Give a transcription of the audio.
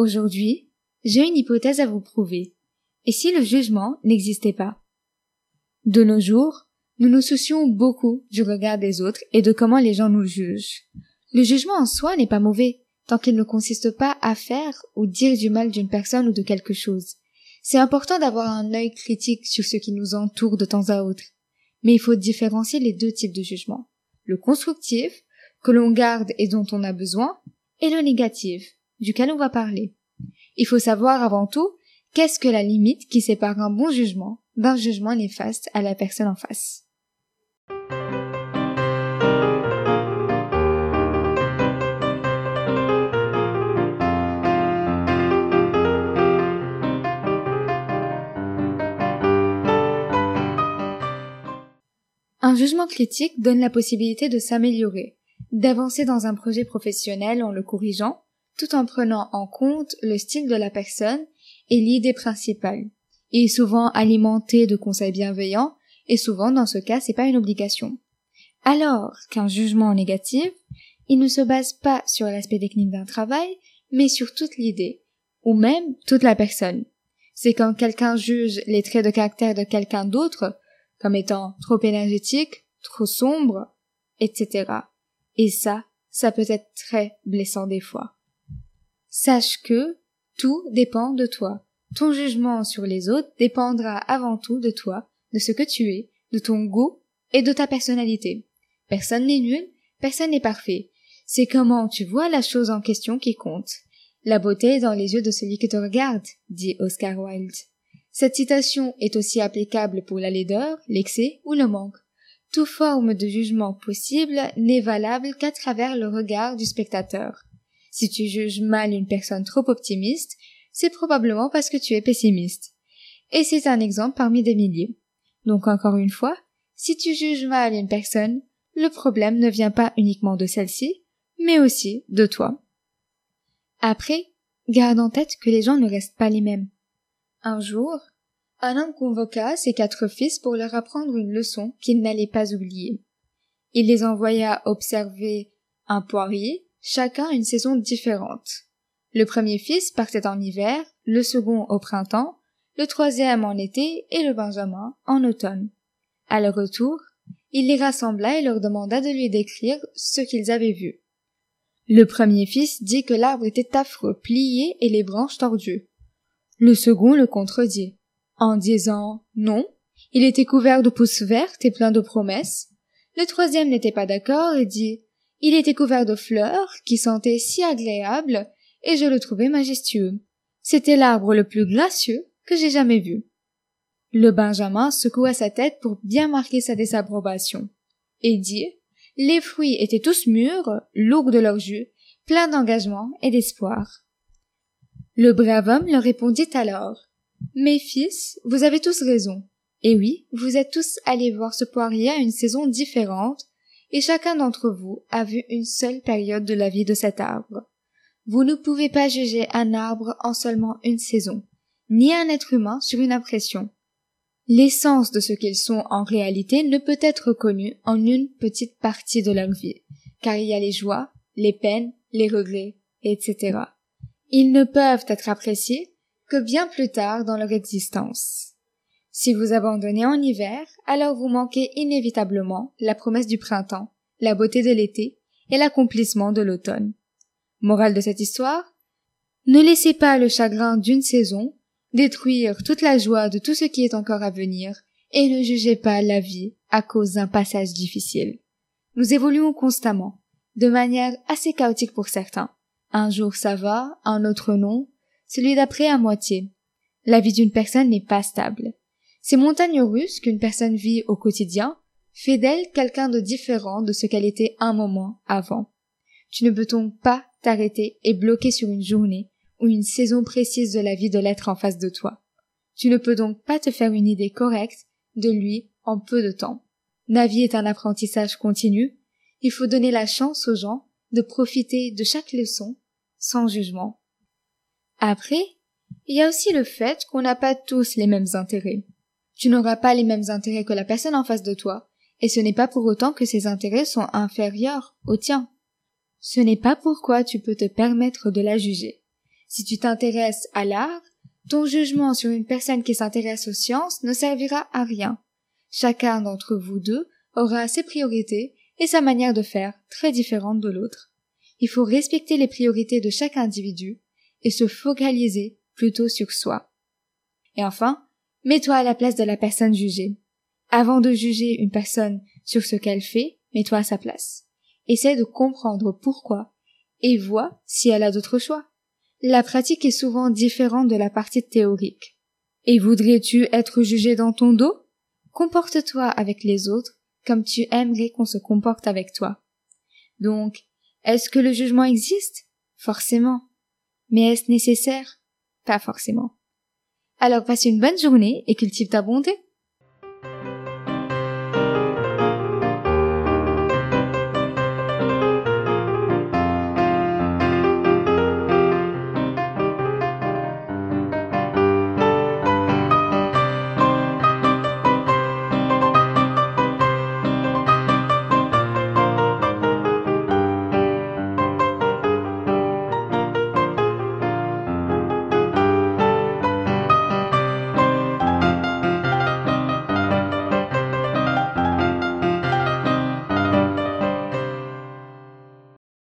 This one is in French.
Aujourd'hui, j'ai une hypothèse à vous prouver. Et si le jugement n'existait pas? De nos jours, nous nous soucions beaucoup du regard des autres et de comment les gens nous jugent. Le jugement en soi n'est pas mauvais, tant qu'il ne consiste pas à faire ou dire du mal d'une personne ou de quelque chose. C'est important d'avoir un œil critique sur ce qui nous entoure de temps à autre. Mais il faut différencier les deux types de jugement. Le constructif, que l'on garde et dont on a besoin, et le négatif, duquel on va parler. Il faut savoir avant tout qu'est-ce que la limite qui sépare un bon jugement d'un jugement néfaste à la personne en face? Un jugement critique donne la possibilité de s'améliorer, d'avancer dans un projet professionnel en le corrigeant, tout en prenant en compte le style de la personne et l'idée principale. Est souvent alimenté de conseils bienveillants, et souvent dans ce cas c'est pas une obligation. Alors qu'un jugement négatif, il ne se base pas sur l'aspect technique d'un travail, mais sur toute l'idée, ou même toute la personne. C'est quand quelqu'un juge les traits de caractère de quelqu'un d'autre comme étant trop énergétique, trop sombre, etc. Et ça, ça peut être très blessant des fois. Sache que tout dépend de toi. Ton jugement sur les autres dépendra avant tout de toi, de ce que tu es, de ton goût et de ta personnalité. Personne n'est nul, personne n'est parfait. C'est comment tu vois la chose en question qui compte. La beauté est dans les yeux de celui qui te regarde, dit Oscar Wilde. Cette citation est aussi applicable pour la laideur, l'excès ou le manque. Toute forme de jugement possible n'est valable qu'à travers le regard du spectateur. Si tu juges mal une personne trop optimiste, c'est probablement parce que tu es pessimiste. Et c'est un exemple parmi des milliers. Donc encore une fois, si tu juges mal une personne, le problème ne vient pas uniquement de celle-ci, mais aussi de toi. Après, garde en tête que les gens ne restent pas les mêmes. Un jour, un homme convoqua ses quatre fils pour leur apprendre une leçon qu'il n'allait pas oublier. Il les envoya observer un poirier, chacun une saison différente. Le premier fils partait en hiver, le second au printemps, le troisième en été et le benjamin en automne. À leur retour, il les rassembla et leur demanda de lui décrire ce qu'ils avaient vu. Le premier fils dit que l'arbre était affreux, plié et les branches tordues. Le second le contredit, en disant non, il était couvert de pousses vertes et plein de promesses. Le troisième n'était pas d'accord et dit il était couvert de fleurs qui sentaient si agréables et je le trouvais majestueux. C'était l'arbre le plus glacieux que j'ai jamais vu. Le Benjamin secoua sa tête pour bien marquer sa désapprobation et dit les fruits étaient tous mûrs, lourds de leur jus, pleins d'engagement et d'espoir. Le brave homme leur répondit alors. Mes fils, vous avez tous raison. Et oui, vous êtes tous allés voir ce poirier à une saison différente, et chacun d'entre vous a vu une seule période de la vie de cet arbre. Vous ne pouvez pas juger un arbre en seulement une saison, ni un être humain sur une impression. L'essence de ce qu'ils sont en réalité ne peut être connue en une petite partie de leur vie, car il y a les joies, les peines, les regrets, etc. Ils ne peuvent être appréciés que bien plus tard dans leur existence. Si vous abandonnez en hiver, alors vous manquez inévitablement la promesse du printemps, la beauté de l'été et l'accomplissement de l'automne. Morale de cette histoire? Ne laissez pas le chagrin d'une saison détruire toute la joie de tout ce qui est encore à venir et ne jugez pas la vie à cause d'un passage difficile. Nous évoluons constamment, de manière assez chaotique pour certains, un jour ça va, un autre non, celui d'après à moitié. La vie d'une personne n'est pas stable. Ces montagnes russes qu'une personne vit au quotidien fait d'elle quelqu'un de différent de ce qu'elle était un moment avant. Tu ne peux donc pas t'arrêter et bloquer sur une journée ou une saison précise de la vie de l'être en face de toi. Tu ne peux donc pas te faire une idée correcte de lui en peu de temps. La vie est un apprentissage continu. Il faut donner la chance aux gens de profiter de chaque leçon sans jugement. Après, il y a aussi le fait qu'on n'a pas tous les mêmes intérêts. Tu n'auras pas les mêmes intérêts que la personne en face de toi, et ce n'est pas pour autant que ses intérêts sont inférieurs aux tiens. Ce n'est pas pourquoi tu peux te permettre de la juger. Si tu t'intéresses à l'art, ton jugement sur une personne qui s'intéresse aux sciences ne servira à rien. Chacun d'entre vous deux aura ses priorités et sa manière de faire très différente de l'autre. Il faut respecter les priorités de chaque individu et se focaliser plutôt sur soi. Et enfin, mets-toi à la place de la personne jugée. Avant de juger une personne sur ce qu'elle fait, mets-toi à sa place. Essaie de comprendre pourquoi et vois si elle a d'autres choix. La pratique est souvent différente de la partie théorique. Et voudrais-tu être jugé dans ton dos? Comporte-toi avec les autres comme tu aimerais qu'on se comporte avec toi. Donc, est-ce que le jugement existe? Forcément. Mais est-ce nécessaire? Pas forcément. Alors passe une bonne journée et cultive ta bonté.